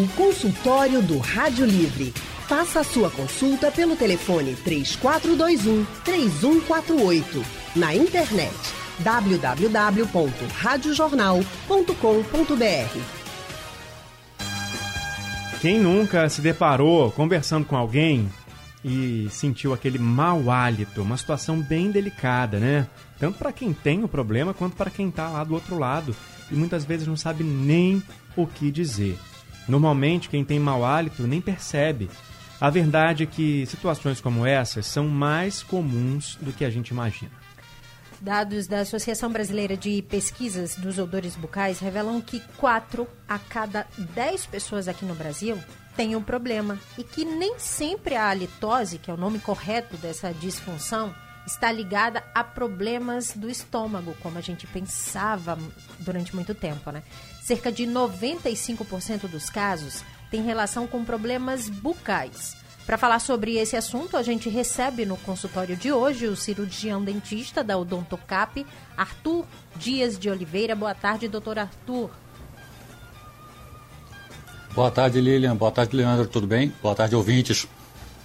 O consultório do Rádio Livre. Faça a sua consulta pelo telefone 3421 3148. Na internet www.radiojornal.com.br. Quem nunca se deparou conversando com alguém e sentiu aquele mau hálito, uma situação bem delicada, né? Tanto para quem tem o problema quanto para quem está lá do outro lado e muitas vezes não sabe nem o que dizer. Normalmente, quem tem mau hálito nem percebe. A verdade é que situações como essas são mais comuns do que a gente imagina. Dados da Associação Brasileira de Pesquisas dos Odores Bucais revelam que 4 a cada 10 pessoas aqui no Brasil têm um problema e que nem sempre a halitose, que é o nome correto dessa disfunção, está ligada a problemas do estômago, como a gente pensava durante muito tempo, né? Cerca de 95% dos casos tem relação com problemas bucais. Para falar sobre esse assunto, a gente recebe no consultório de hoje o cirurgião dentista da Odontocap, Arthur Dias de Oliveira. Boa tarde, doutor Arthur. Boa tarde, Lilian. Boa tarde, Leandro. Tudo bem? Boa tarde, ouvintes.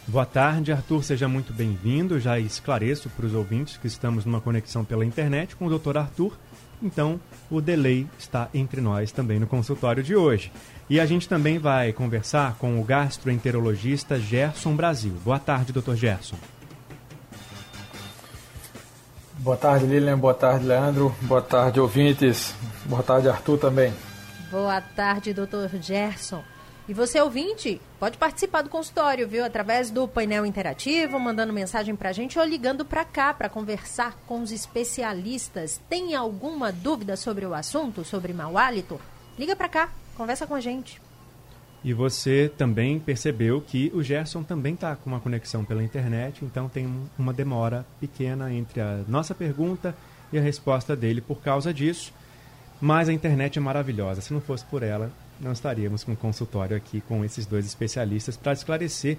Boa tarde, Arthur. Seja muito bem-vindo. Já esclareço para os ouvintes que estamos numa conexão pela internet com o Dr. Arthur. Então, o delay está entre nós também no consultório de hoje. E a gente também vai conversar com o gastroenterologista Gerson Brasil. Boa tarde, Dr. Gerson. Boa tarde, Lilian. Boa tarde, Leandro. Boa tarde, ouvintes. Boa tarde, Arthur também. Boa tarde, Dr. Gerson. E você, ouvinte, pode participar do consultório, viu? Através do painel interativo, mandando mensagem para a gente ou ligando para cá para conversar com os especialistas. Tem alguma dúvida sobre o assunto, sobre mau hálito? Liga para cá, conversa com a gente. E você também percebeu que o Gerson também está com uma conexão pela internet, então tem uma demora pequena entre a nossa pergunta e a resposta dele por causa disso. Mas a internet é maravilhosa. Se não fosse por ela, não estaríamos com um consultório aqui com esses dois especialistas para esclarecer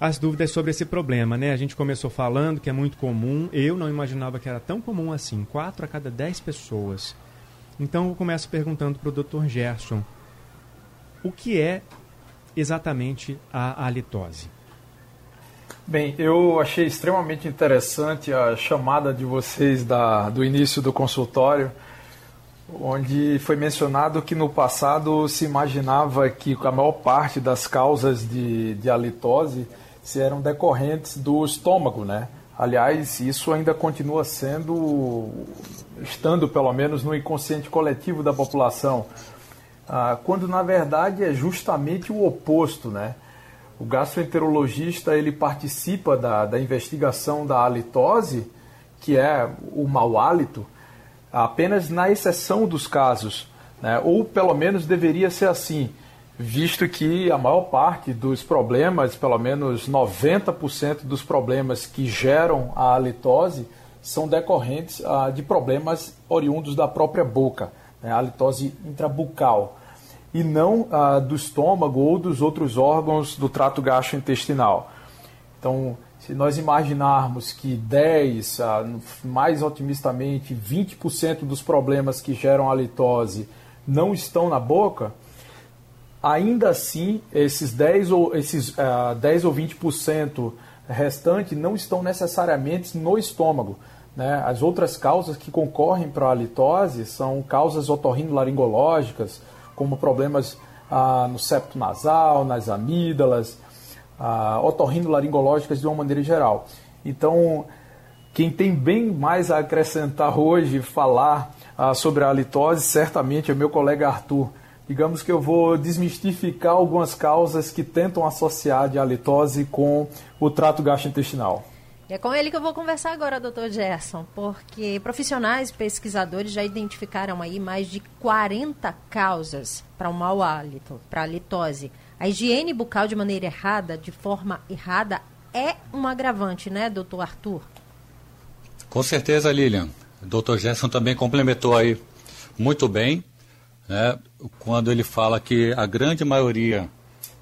as dúvidas sobre esse problema, né? A gente começou falando que é muito comum, eu não imaginava que era tão comum assim, quatro a cada dez pessoas. Então eu começo perguntando para o Dr. Gerson, o que é exatamente a halitose? Bem, eu achei extremamente interessante a chamada de vocês da, do início do consultório, onde foi mencionado que no passado se imaginava que a maior parte das causas de, de halitose se eram decorrentes do estômago, né? Aliás, isso ainda continua sendo, estando pelo menos no inconsciente coletivo da população, ah, quando na verdade é justamente o oposto, né? O gastroenterologista ele participa da, da investigação da halitose, que é o mau hálito, apenas na exceção dos casos, né? ou pelo menos deveria ser assim, visto que a maior parte dos problemas, pelo menos 90% dos problemas que geram a halitose, são decorrentes ah, de problemas oriundos da própria boca, né? a halitose intrabucal, e não ah, do estômago ou dos outros órgãos do trato gastrointestinal. Então, se nós imaginarmos que 10, ah, mais otimistamente, 20% dos problemas que geram halitose não estão na boca, ainda assim, esses 10 ou, esses, uh, 10 ou 20% restante não estão necessariamente no estômago. Né? As outras causas que concorrem para a halitose são causas otorrinolaringológicas, como problemas ah, no septo nasal, nas amígdalas, ah, otorrinolaringológicas de uma maneira geral. Então, quem tem bem mais a acrescentar hoje, falar ah, sobre a halitose, certamente é meu colega Arthur. Digamos que eu vou desmistificar algumas causas que tentam associar a halitose com o trato gastrointestinal. E é com ele que eu vou conversar agora, doutor Gerson, porque profissionais pesquisadores já identificaram aí mais de 40 causas para o mau hálito, para a litose. A higiene bucal de maneira errada, de forma errada, é um agravante, né, doutor Arthur? Com certeza, Lilian. O doutor Gerson também complementou aí muito bem, né, quando ele fala que a grande maioria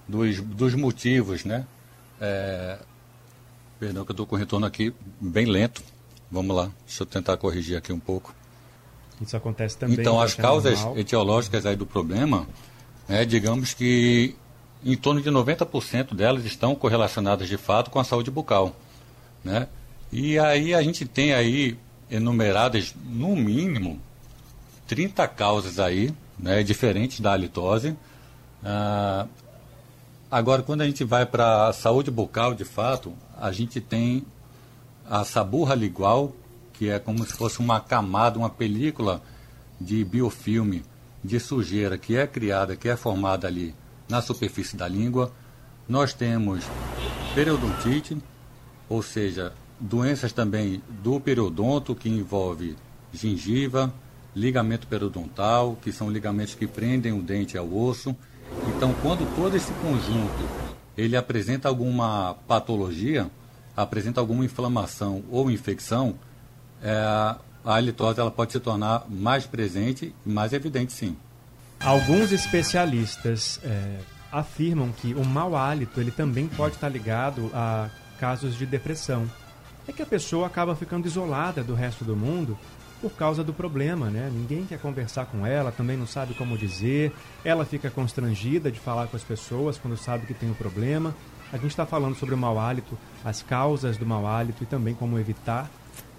dos, dos motivos, né, é, perdão que eu estou com o retorno aqui bem lento, vamos lá, deixa eu tentar corrigir aqui um pouco. Isso acontece também. Então, as causas normal. etiológicas aí do problema, é, digamos que em torno de 90% delas estão correlacionadas de fato com a saúde bucal. Né? E aí a gente tem aí enumeradas, no mínimo, 30 causas aí, né, diferentes da halitose. Ah, agora, quando a gente vai para a saúde bucal, de fato, a gente tem a saburra ligual, que é como se fosse uma camada, uma película de biofilme de sujeira que é criada, que é formada ali na superfície da língua. Nós temos periodontite, ou seja, doenças também do periodonto, que envolve gengiva, ligamento periodontal, que são ligamentos que prendem o dente ao osso. Então, quando todo esse conjunto ele apresenta alguma patologia, apresenta alguma inflamação ou infecção, é, a halitose ela pode se tornar mais presente e mais evidente, sim. Alguns especialistas é, afirmam que o mau hálito ele também pode estar ligado a casos de depressão. É que a pessoa acaba ficando isolada do resto do mundo por causa do problema, né? Ninguém quer conversar com ela, também não sabe como dizer, ela fica constrangida de falar com as pessoas quando sabe que tem o um problema. A gente está falando sobre o mau hálito, as causas do mau hálito e também como evitar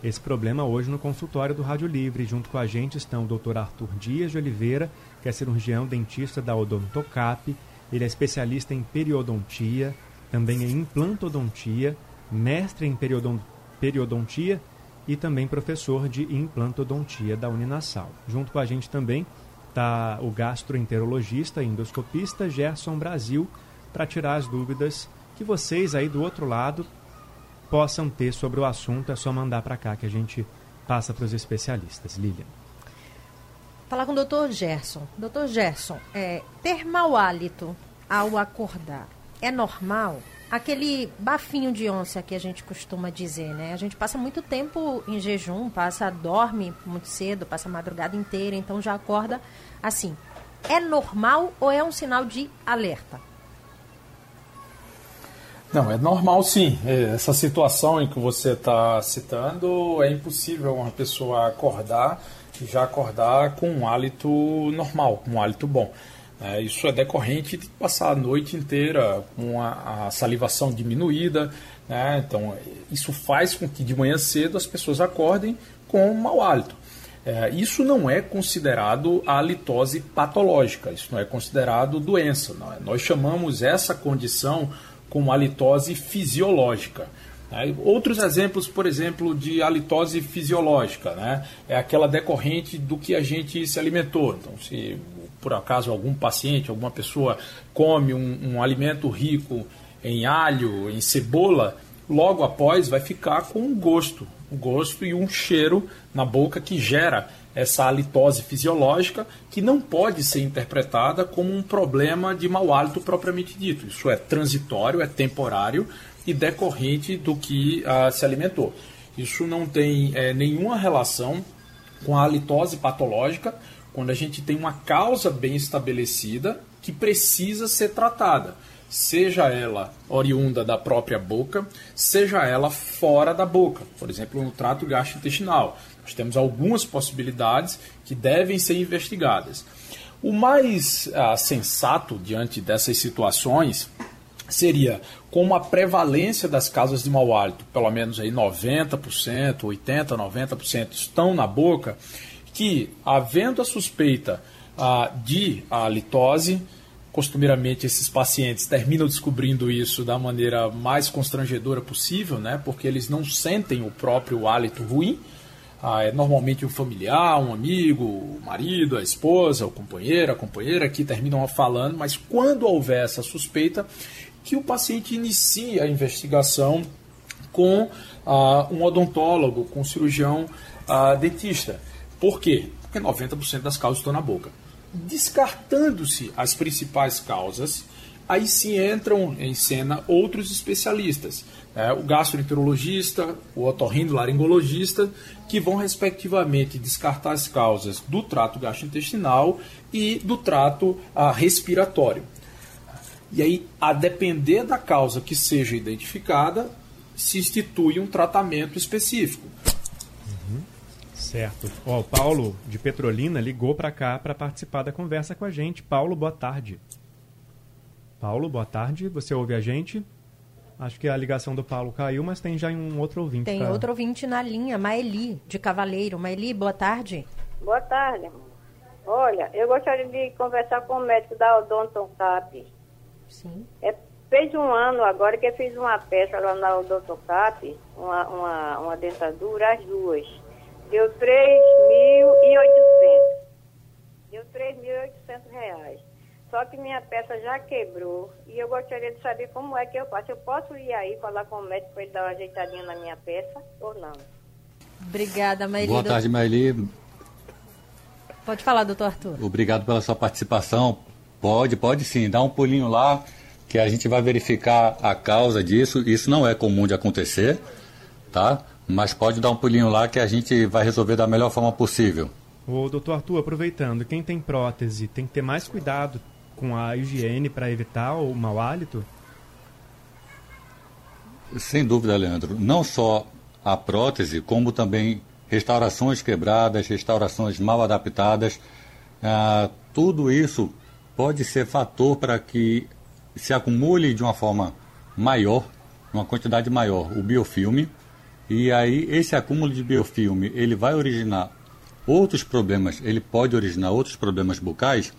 esse problema hoje no consultório do Rádio Livre. Junto com a gente estão o Dr. Arthur Dias de Oliveira, que é cirurgião dentista da Odontocap. Ele é especialista em periodontia, também em implantodontia, mestre em periodontia e também professor de implantodontia da Uninasal. Junto com a gente também está o gastroenterologista e endoscopista Gerson Brasil para tirar as dúvidas que vocês aí do outro lado possam ter sobre o assunto. É só mandar para cá que a gente passa para os especialistas. Lilian. Falar com o doutor Gerson. Doutor Gerson, é, ter mau hálito ao acordar é normal? aquele bafinho de onça que a gente costuma dizer, né? A gente passa muito tempo em jejum, passa, dorme muito cedo, passa a madrugada inteira, então já acorda assim. É normal ou é um sinal de alerta? Não, é normal sim. É, essa situação em que você está citando é impossível uma pessoa acordar já acordar com um hálito normal, um hálito bom. É, isso é decorrente de passar a noite inteira com a, a salivação diminuída. Né? Então, isso faz com que de manhã cedo as pessoas acordem com mau hálito. É, isso não é considerado halitose patológica, isso não é considerado doença. É? Nós chamamos essa condição como halitose fisiológica. Né? Outros exemplos, por exemplo, de halitose fisiológica, né? é aquela decorrente do que a gente se alimentou. Então, se por acaso algum paciente, alguma pessoa come um, um alimento rico em alho, em cebola, logo após vai ficar com um gosto, um gosto e um cheiro na boca que gera essa halitose fisiológica que não pode ser interpretada como um problema de mau hálito propriamente dito. Isso é transitório, é temporário e decorrente do que uh, se alimentou. Isso não tem é, nenhuma relação com a halitose patológica, quando a gente tem uma causa bem estabelecida que precisa ser tratada, seja ela oriunda da própria boca, seja ela fora da boca, por exemplo, no trato gastrointestinal. Nós temos algumas possibilidades que devem ser investigadas. O mais ah, sensato diante dessas situações seria como a prevalência das causas de mau hálito, pelo menos aí 90%, 80%, 90% estão na boca, que, havendo a suspeita ah, de halitose, costumeiramente esses pacientes terminam descobrindo isso da maneira mais constrangedora possível, né? Porque eles não sentem o próprio hálito ruim. Ah, é normalmente um familiar, um amigo, o marido, a esposa, o companheiro, a companheira que terminam falando, mas quando houver essa suspeita, que o paciente inicie a investigação com ah, um odontólogo, com um cirurgião ah, dentista. Por quê? Porque 90% das causas estão na boca. Descartando-se as principais causas, aí sim entram em cena outros especialistas, né? o gastroenterologista, o otorrinolaringologista, que vão respectivamente descartar as causas do trato gastrointestinal e do trato ah, respiratório. E aí, a depender da causa que seja identificada, se institui um tratamento específico. Certo. Ó, o Paulo de Petrolina ligou para cá para participar da conversa com a gente. Paulo, boa tarde. Paulo, boa tarde. Você ouve a gente? Acho que a ligação do Paulo caiu, mas tem já um outro ouvinte. Tem pra... outro ouvinte na linha, Maeli, de Cavaleiro. Maeli, boa tarde. Boa tarde. Olha, eu gostaria de conversar com o médico da Odonton Cap. Sim. É, fez um ano agora que eu fiz uma peça lá na Odonton Cap, uma, uma, uma dentadura, as duas. Deu 3.800. Deu 3.800 reais. Só que minha peça já quebrou e eu gostaria de saber como é que eu faço. Eu posso ir aí falar com o médico para ele dar uma ajeitadinha na minha peça ou não? Obrigada, Maeli. Boa tarde, Maeli. Pode falar, doutor Arthur. Obrigado pela sua participação. Pode, pode sim. Dá um pulinho lá que a gente vai verificar a causa disso. Isso não é comum de acontecer, tá? Mas pode dar um pulinho lá que a gente vai resolver da melhor forma possível. O doutor Arthur, aproveitando, quem tem prótese tem que ter mais cuidado com a higiene para evitar o mau hálito? Sem dúvida, Leandro. Não só a prótese, como também restaurações quebradas, restaurações mal adaptadas. Ah, tudo isso pode ser fator para que se acumule de uma forma maior, uma quantidade maior, o biofilme. E aí esse acúmulo de biofilme ele vai originar outros problemas, ele pode originar outros problemas bucais,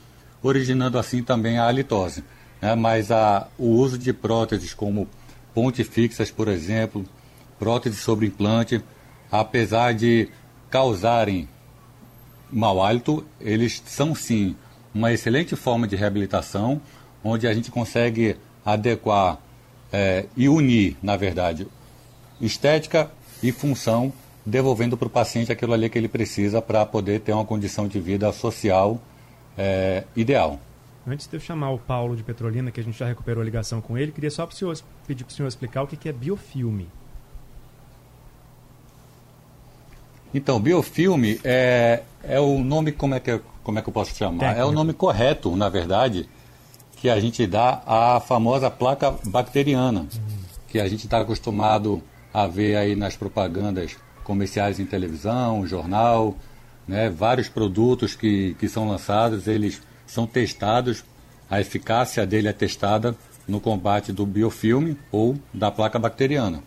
originando assim também a halitose. Né? Mas a, o uso de próteses como pontes fixas, por exemplo, próteses sobre implante, apesar de causarem mau hálito, eles são sim uma excelente forma de reabilitação, onde a gente consegue adequar é, e unir, na verdade, estética e função, devolvendo para o paciente aquilo ali que ele precisa para poder ter uma condição de vida social é, ideal. Antes de eu chamar o Paulo de Petrolina, que a gente já recuperou a ligação com ele, queria só senhor, pedir para o senhor explicar o que é biofilme. Então, biofilme é, é o nome, como é, que, como é que eu posso chamar? Técnico. É o nome correto, na verdade, que a gente dá à famosa placa bacteriana, uhum. que a gente está acostumado a ver aí nas propagandas comerciais em televisão, jornal, né, vários produtos que, que são lançados, eles são testados, a eficácia dele é testada no combate do biofilme ou da placa bacteriana.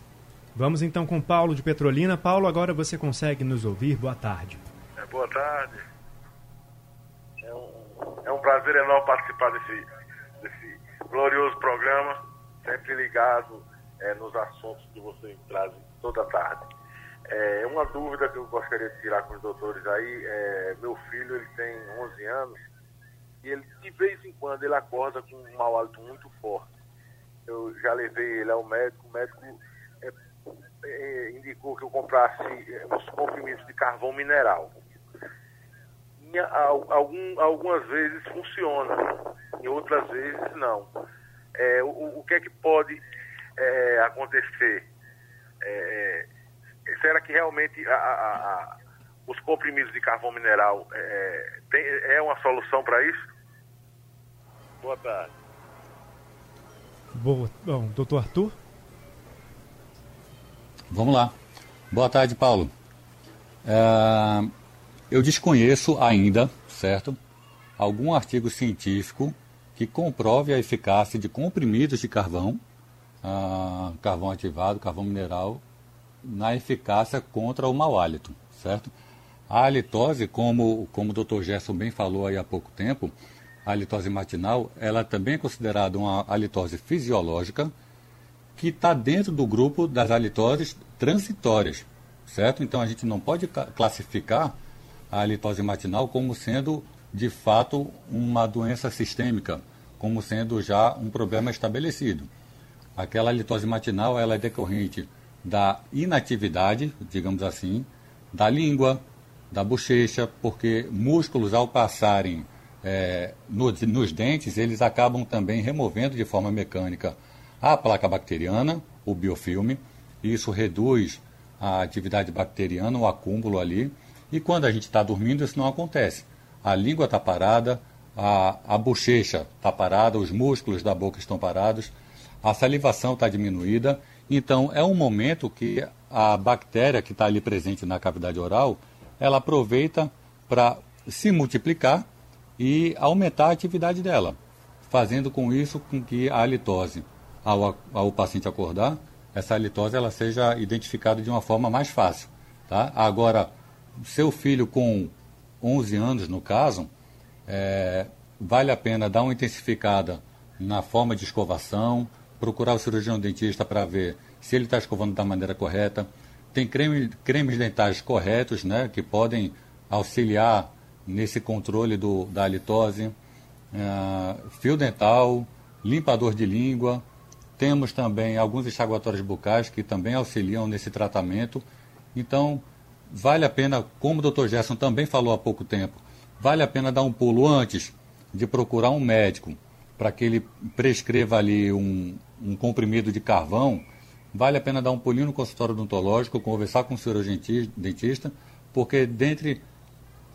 Vamos então com Paulo de Petrolina. Paulo, agora você consegue nos ouvir. Boa tarde. É, boa tarde. É é prazer enorme participar desse, desse glorioso programa, sempre ligado é, nos assuntos que vocês trazem toda tarde. É, uma dúvida que eu gostaria de tirar com os doutores aí, é, meu filho ele tem 11 anos e ele de vez em quando ele acorda com um mau hálito muito forte. Eu já levei ele ao médico, o médico é, é, indicou que eu comprasse é, uns comprimidos de carvão mineral. Em, algum, algumas vezes funciona, em outras vezes não. É, o, o, que é que pode é, acontecer? É, será que realmente a, a, a, os comprimidos de carvão mineral é, tem, é uma solução para isso? Boa tarde. Boa, bom, doutor Arthur? Vamos lá. Boa tarde, Paulo. É, eu desconheço ainda, certo, algum artigo científico que comprove a eficácia de comprimidos de carvão, ah, carvão ativado, carvão mineral, na eficácia contra o mau hálito, certo? A halitose, como, como o Dr. Gerson bem falou aí há pouco tempo, a halitose matinal, ela também é considerada uma halitose fisiológica, que está dentro do grupo das halitoses transitórias, certo? Então a gente não pode classificar a halitose matinal como sendo de fato uma doença sistêmica, como sendo já um problema estabelecido. Aquela halitose matinal ela é decorrente da inatividade, digamos assim, da língua, da bochecha, porque músculos ao passarem é, no, nos dentes, eles acabam também removendo de forma mecânica a placa bacteriana, o biofilme, isso reduz a atividade bacteriana, o acúmulo ali, e quando a gente está dormindo isso não acontece. A língua está parada, a, a bochecha está parada, os músculos da boca estão parados, a salivação está diminuída, então é um momento que a bactéria que está ali presente na cavidade oral, ela aproveita para se multiplicar e aumentar a atividade dela. fazendo com isso com que a halitose, ao, ao paciente acordar, essa halitose ela seja identificada de uma forma mais fácil. Tá? Agora, seu filho com 11 anos, no caso, é, vale a pena dar uma intensificada na forma de escovação, procurar o cirurgião dentista para ver se ele está escovando da maneira correta. Tem creme, cremes dentais corretos, né, que podem auxiliar nesse controle do, da halitose. É, fio dental, limpador de língua. Temos também alguns enxaguatórios bucais que também auxiliam nesse tratamento. Então, vale a pena, como o Dr. Gerson também falou há pouco tempo, vale a pena dar um pulo antes de procurar um médico para que ele prescreva ali um, um comprimido de carvão, vale a pena dar um pulinho no consultório odontológico, conversar com o cirurgião dentista, porque dentre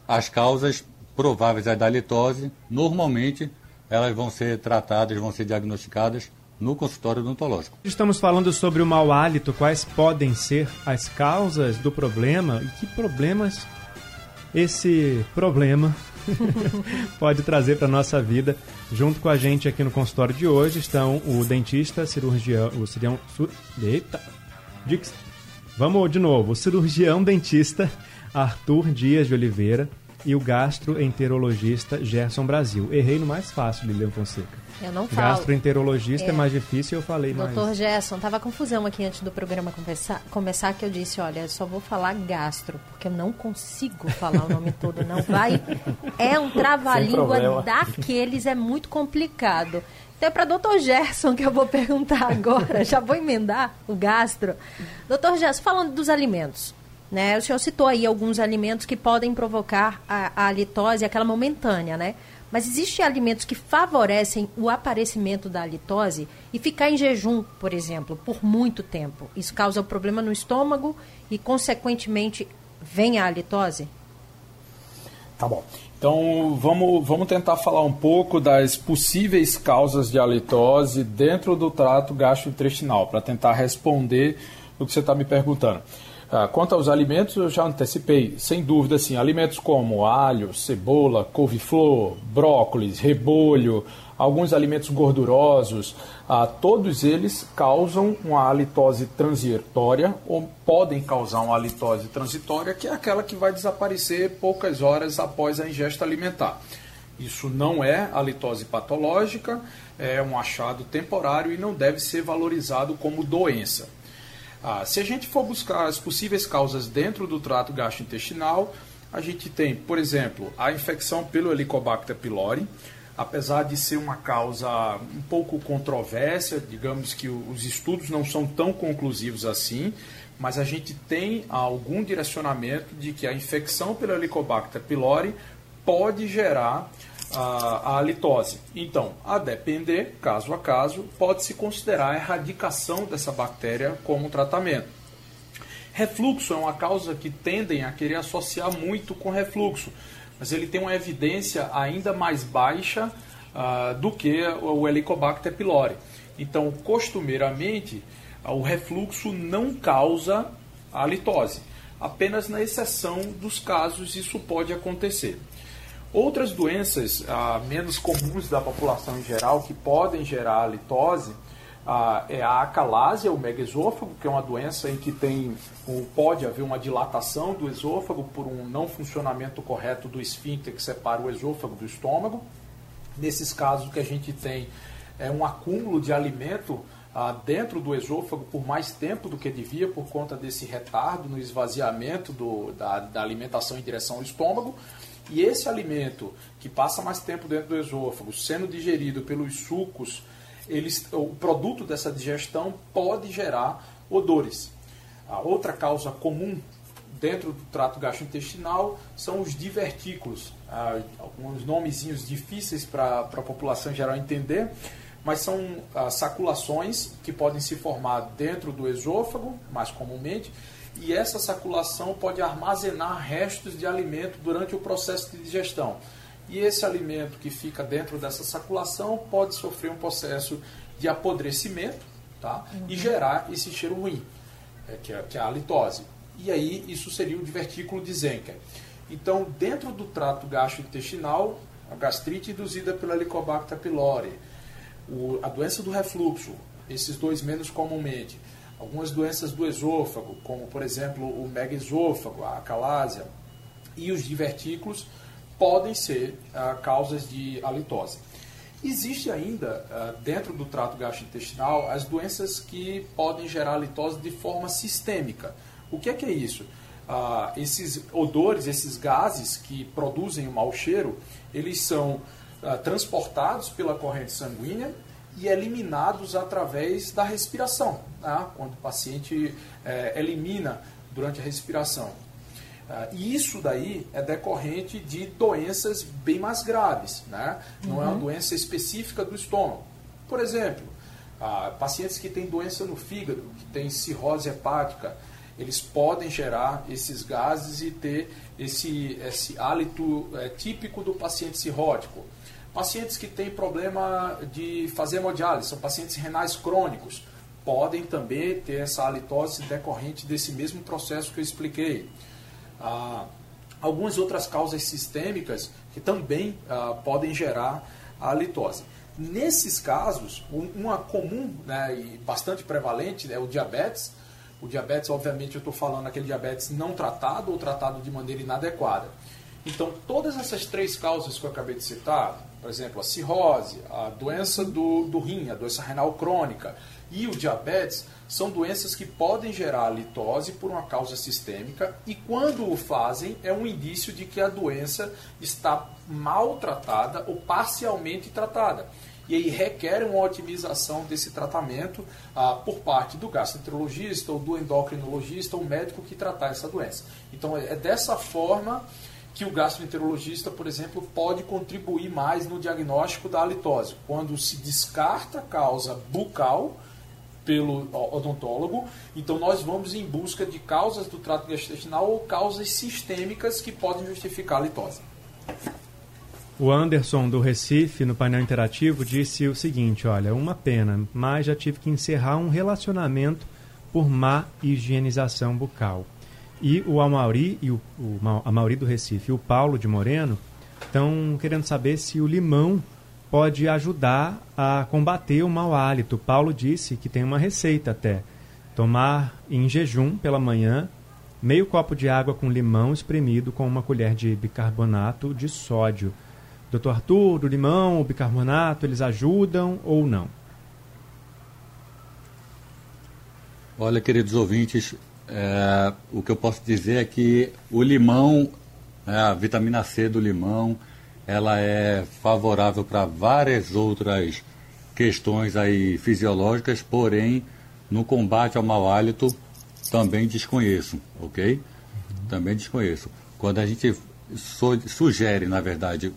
as causas prováveis da litose, normalmente elas vão ser tratadas, vão ser diagnosticadas no consultório odontológico. Estamos falando sobre o mau hálito, quais podem ser as causas do problema e que problemas esse problema pode trazer para nossa vida. Junto com a gente aqui no consultório de hoje estão o dentista, cirurgião, o cirurgião, eita, Dix, vamos de novo, o cirurgião dentista Arthur Dias de Oliveira e o gastroenterologista Gerson Brasil. Errei no mais fácil, Lilian Fonseca. Eu não falo. Gastroenterologista é, é mais difícil, eu falei Doutor mais. Doutor Gerson, tava confusão aqui antes do programa começar, começar que eu disse, olha, só vou falar gastro, porque eu não consigo falar o nome todo, não vai. É um trava-língua daqueles, é muito complicado. Então é para doutor Gerson que eu vou perguntar agora, já vou emendar o gastro. Doutor Gerson, falando dos alimentos, né? O senhor citou aí alguns alimentos que podem provocar a, a aquela momentânea, né? Mas existem alimentos que favorecem o aparecimento da halitose e ficar em jejum, por exemplo, por muito tempo. Isso causa problema no estômago e, consequentemente, vem a halitose? Tá bom. Então vamos, vamos tentar falar um pouco das possíveis causas de halitose dentro do trato gastrointestinal, para tentar responder o que você está me perguntando. Ah, quanto aos alimentos, eu já antecipei, sem dúvida, assim, alimentos como alho, cebola, couve-flor, brócolis, rebolho, alguns alimentos gordurosos, ah, todos eles causam uma halitose transitória ou podem causar uma halitose transitória, que é aquela que vai desaparecer poucas horas após a ingesta alimentar. Isso não é halitose patológica, é um achado temporário e não deve ser valorizado como doença. Ah, se a gente for buscar as possíveis causas dentro do trato gastrointestinal, a gente tem, por exemplo, a infecção pelo Helicobacter pylori, apesar de ser uma causa um pouco controversa, digamos que os estudos não são tão conclusivos assim, mas a gente tem algum direcionamento de que a infecção pelo Helicobacter pylori pode gerar a, a halitose. Então, a depender, caso a caso, pode-se considerar a erradicação dessa bactéria como tratamento. Refluxo é uma causa que tendem a querer associar muito com refluxo, mas ele tem uma evidência ainda mais baixa uh, do que o Helicobacter pylori. Então, costumeiramente, o refluxo não causa a litose. Apenas na exceção dos casos isso pode acontecer. Outras doenças ah, menos comuns da população em geral que podem gerar litose ah, é a acalásia, o megaesôfago, que é uma doença em que tem, ou pode haver uma dilatação do esôfago por um não funcionamento correto do esfíncter que separa o esôfago do estômago. Nesses casos, que a gente tem é um acúmulo de alimento dentro do esôfago por mais tempo do que devia, por conta desse retardo no esvaziamento do, da, da alimentação em direção ao estômago. E esse alimento que passa mais tempo dentro do esôfago, sendo digerido pelos sucos, eles, o produto dessa digestão pode gerar odores. A outra causa comum dentro do trato gastrointestinal são os divertículos. Ah, alguns nomezinhos difíceis para a população geral entender, mas são ah, saculações que podem se formar dentro do esôfago, mais comumente, e essa saculação pode armazenar restos de alimento durante o processo de digestão. E esse alimento que fica dentro dessa saculação pode sofrer um processo de apodrecimento tá? Uhum. e gerar esse cheiro ruim, é, que, é, que é a halitose. E aí isso seria o divertículo de Zenker. Então, dentro do trato gastrointestinal, a gastrite induzida pela Helicobacter pylori, o, a doença do refluxo, esses dois menos comumente, algumas doenças do esôfago, como por exemplo o megaesôfago, a acalásia, e os divertículos, podem ser ah, causas de halitose. Existe ainda, ah, dentro do trato gastrointestinal, as doenças que podem gerar halitose de forma sistêmica. O que é que é isso? Ah, esses odores, esses gases que produzem o mau cheiro, eles são ah, transportados pela corrente sanguínea e eliminados através da respiração, tá? quando o paciente eh, elimina durante a respiração. Ah, e isso daí é decorrente de doenças bem mais graves, né? não é uma doença específica do estômago. Por exemplo, ah, pacientes que têm doença no fígado, que têm cirrose hepática, eles podem gerar esses gases e ter esse, esse hálito é, típico do paciente cirrótico. Pacientes que têm problema de fazer hemodiálise, são pacientes renais crônicos, podem também ter essa halitose decorrente desse mesmo processo que eu expliquei. Ah, algumas outras causas sistêmicas que também ah, podem gerar a halitose. Nesses casos, uma comum né, e bastante prevalente é o diabetes, o diabetes, obviamente, eu estou falando aquele diabetes não tratado ou tratado de maneira inadequada. Então, todas essas três causas que eu acabei de citar, por exemplo, a cirrose, a doença do, do rim, a doença renal crônica e o diabetes, são doenças que podem gerar litose por uma causa sistêmica e, quando o fazem, é um indício de que a doença está mal tratada ou parcialmente tratada e aí requer uma otimização desse tratamento ah, por parte do gastroenterologista ou do endocrinologista, ou médico que tratar essa doença. Então é dessa forma que o gastroenterologista, por exemplo, pode contribuir mais no diagnóstico da halitose, quando se descarta a causa bucal pelo odontólogo, então nós vamos em busca de causas do trato gastrointestinal ou causas sistêmicas que podem justificar a halitose. O Anderson do Recife, no painel interativo, disse o seguinte: olha, uma pena, mas já tive que encerrar um relacionamento por má higienização bucal. E o Amauri, e o, o Amauri do Recife e o Paulo de Moreno estão querendo saber se o limão pode ajudar a combater o mau hálito. Paulo disse que tem uma receita até. Tomar em jejum pela manhã meio copo de água com limão espremido com uma colher de bicarbonato de sódio. Doutor Arthur, o limão, o bicarbonato, eles ajudam ou não? Olha, queridos ouvintes, é, o que eu posso dizer é que o limão, é, a vitamina C do limão, ela é favorável para várias outras questões aí fisiológicas, porém, no combate ao mau hálito, também desconheço, ok? Também desconheço. Quando a gente sugere, na verdade,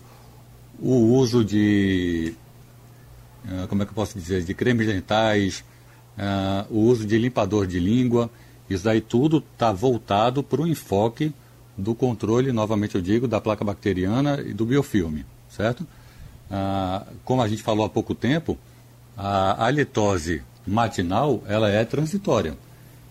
o uso de, uh, como é que eu posso dizer, de cremes dentais, uh, o uso de limpador de língua, isso aí tudo está voltado para o enfoque do controle, novamente eu digo, da placa bacteriana e do biofilme, certo? Uh, como a gente falou há pouco tempo, a halitose matinal, ela é transitória.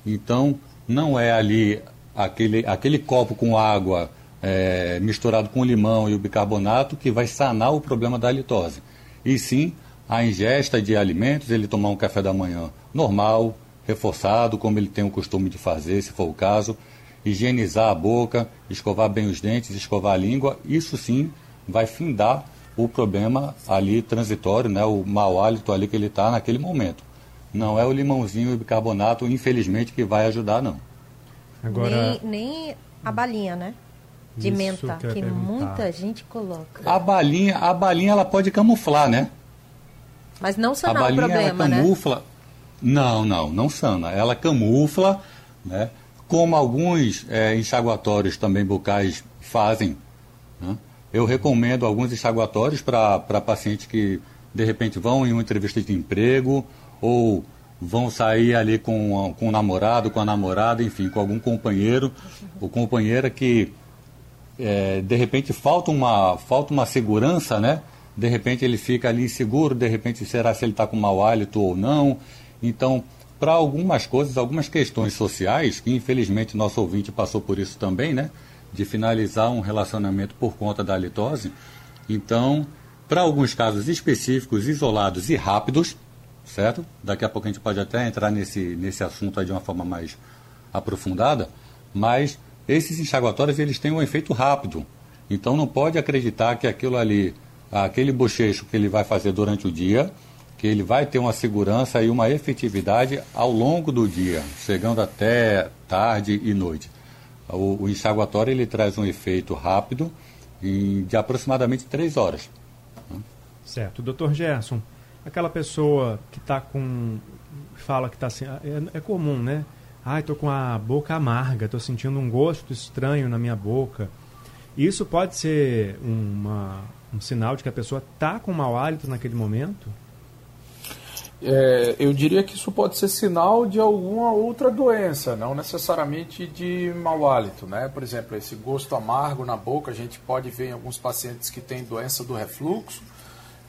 Então, não é ali aquele, aquele copo com água é, misturado com limão e o bicarbonato que vai sanar o problema da halitose. E sim a ingesta de alimentos, ele tomar um café da manhã normal, reforçado, como ele tem o costume de fazer, se for o caso, higienizar a boca, escovar bem os dentes, escovar a língua, isso sim vai findar o problema ali transitório, né, o mau hálito ali que ele está naquele momento. Não é o limãozinho e o bicarbonato, infelizmente, que vai ajudar, não. Agora... Nem, nem a balinha, né? de Isso menta, que, que muita gente coloca. A balinha, a balinha ela pode camuflar, né? Mas não sanar a balinha, o problema, ela né? camufla. Né? Não, não, não sana. Ela camufla, né? Como alguns é, enxaguatórios também bucais fazem. Né? Eu recomendo alguns enxaguatórios para pacientes que de repente vão em uma entrevista de emprego ou vão sair ali com, com o namorado, com a namorada, enfim, com algum companheiro ou companheira que é, de repente falta uma, falta uma segurança, né? De repente ele fica ali inseguro, de repente será se ele está com mau hálito ou não. Então, para algumas coisas, algumas questões sociais, que infelizmente nosso ouvinte passou por isso também, né? De finalizar um relacionamento por conta da halitose, Então, para alguns casos específicos, isolados e rápidos, certo? Daqui a pouco a gente pode até entrar nesse, nesse assunto de uma forma mais aprofundada, mas esses enxaguatórios eles têm um efeito rápido. Então não pode acreditar que aquilo ali, aquele bochecho que ele vai fazer durante o dia, que ele vai ter uma segurança e uma efetividade ao longo do dia, chegando até tarde e noite. O, o enxaguatório ele traz um efeito rápido em, de aproximadamente três horas. Certo. Doutor Gerson, aquela pessoa que está com. fala que está assim. É, é, comum, né? Ai, estou com a boca amarga, estou sentindo um gosto estranho na minha boca. Isso pode ser uma, um sinal de que a pessoa está com mau hálito naquele momento? É, eu diria que isso pode ser sinal de alguma outra doença, não necessariamente de mau hálito. Né? Por exemplo, esse gosto amargo na boca, a gente pode ver em alguns pacientes que têm doença do refluxo.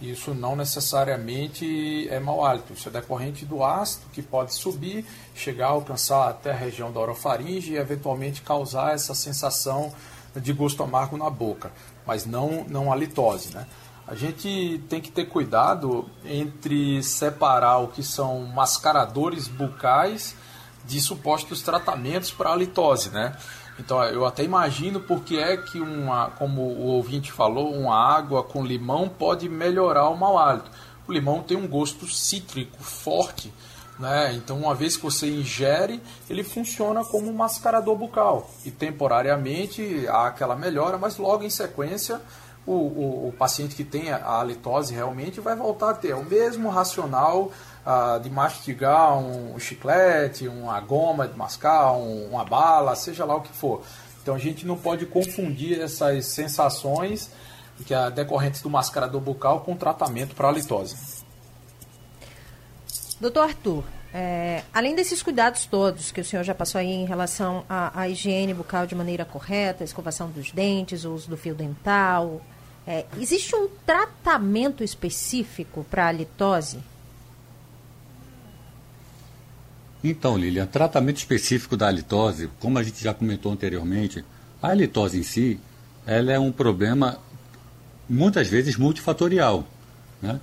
Isso não necessariamente é mau hálito, isso é decorrente do ácido que pode subir, chegar a alcançar até a região da orofaringe e eventualmente causar essa sensação de gosto amargo na boca, mas não, não a litose. Né? A gente tem que ter cuidado entre separar o que são mascaradores bucais de supostos tratamentos para a né? Então eu até imagino porque é que uma, como o ouvinte falou, uma água com limão pode melhorar o mau hálito. O limão tem um gosto cítrico forte, né? Então uma vez que você ingere, ele funciona como um mascarador bucal e temporariamente há aquela melhora, mas logo em sequência o, o, o, paciente que tem a halitose realmente vai voltar a ter o mesmo racional ah, de mastigar um chiclete, uma goma de mascar, um, uma bala, seja lá o que for. Então a gente não pode confundir essas sensações que é decorrentes do mascarador bucal com tratamento para halitose. Doutor Arthur, é, além desses cuidados todos que o senhor já passou aí em relação à, à higiene bucal de maneira correta, a escovação dos dentes, uso do fio dental, é, existe um tratamento específico para a litose? Então, Lilian, tratamento específico da halitose, como a gente já comentou anteriormente, a halitose em si, ela é um problema muitas vezes multifatorial. Né?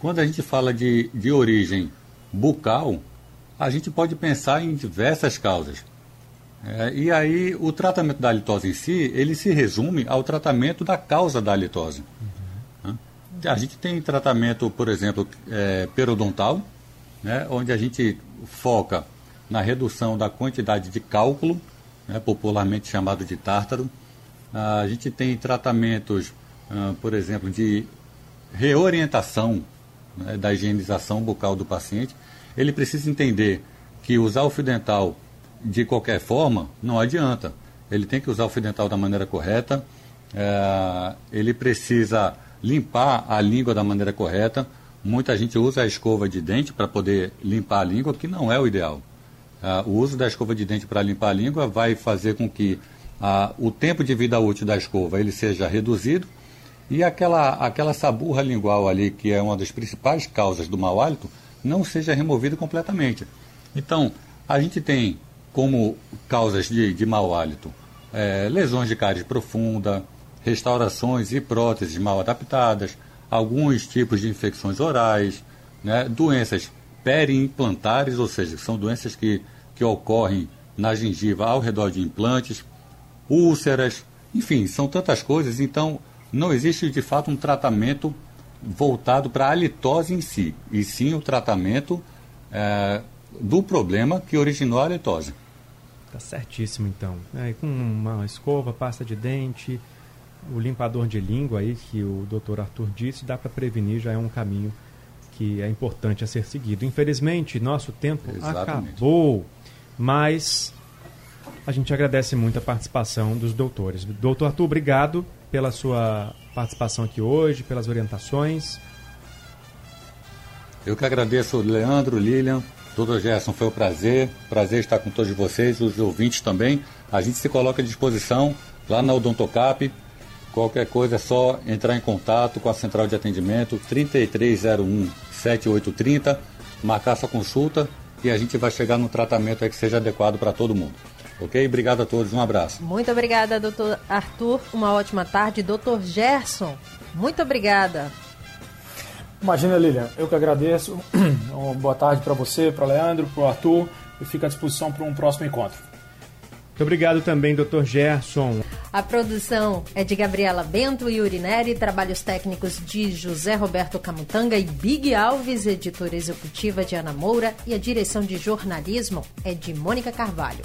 Quando a gente fala de, de origem bucal, a gente pode pensar em diversas causas. É, e aí o tratamento da halitose em si, ele se resume ao tratamento da causa da halitose. Uhum. A gente tem tratamento, por exemplo, é, periodontal, né, onde a gente foca na redução da quantidade de cálculo, né, popularmente chamado de tártaro. A gente tem tratamentos, por exemplo, de reorientação né, da higienização bucal do paciente. Ele precisa entender que usar o fio dental de qualquer forma, não adianta. Ele tem que usar o fio dental da maneira correta, é, ele precisa limpar a língua da maneira correta. Muita gente usa a escova de dente para poder limpar a língua, que não é o ideal. É, o uso da escova de dente para limpar a língua vai fazer com que o tempo de vida útil da escova ele seja reduzido e aquela, aquela saburra lingual ali, que é uma das principais causas do mau hálito, não seja removida completamente. Então, a gente tem como causas de, de mau hálito, é, lesões de cárie profunda, restaurações e próteses mal adaptadas, alguns tipos de infecções orais, né, doenças periimplantares, ou seja, são doenças que, que ocorrem na gengiva ao redor de implantes, úlceras, enfim, são tantas coisas, então não existe de fato um tratamento voltado para a halitose em si, e sim o tratamento é, do problema que originou a halitose. Tá certíssimo, então. É, com uma escova, pasta de dente, o limpador de língua aí que o doutor Arthur disse, dá para prevenir, já é um caminho que é importante a ser seguido. Infelizmente, nosso tempo Exatamente. acabou, mas a gente agradece muito a participação dos doutores. Doutor Arthur, obrigado pela sua participação aqui hoje, pelas orientações. Eu que agradeço, Leandro, Lilian, Doutor Gerson, foi um prazer. Prazer estar com todos vocês, os ouvintes também. A gente se coloca à disposição lá na Odontocap. Qualquer coisa é só entrar em contato com a central de atendimento 3301 7830, marcar sua consulta e a gente vai chegar no tratamento que seja adequado para todo mundo. Ok? Obrigado a todos, um abraço. Muito obrigada, doutor Arthur. Uma ótima tarde. Doutor Gerson, Muito obrigada. Imagina, Lilian, eu que agradeço. Uma boa tarde para você, para Leandro, para o Arthur. E fico à disposição para um próximo encontro. Muito obrigado também, Dr. Gerson. A produção é de Gabriela Bento e Urineri, trabalhos técnicos de José Roberto Camutanga e Big Alves, editora executiva de Ana Moura e a direção de jornalismo é de Mônica Carvalho.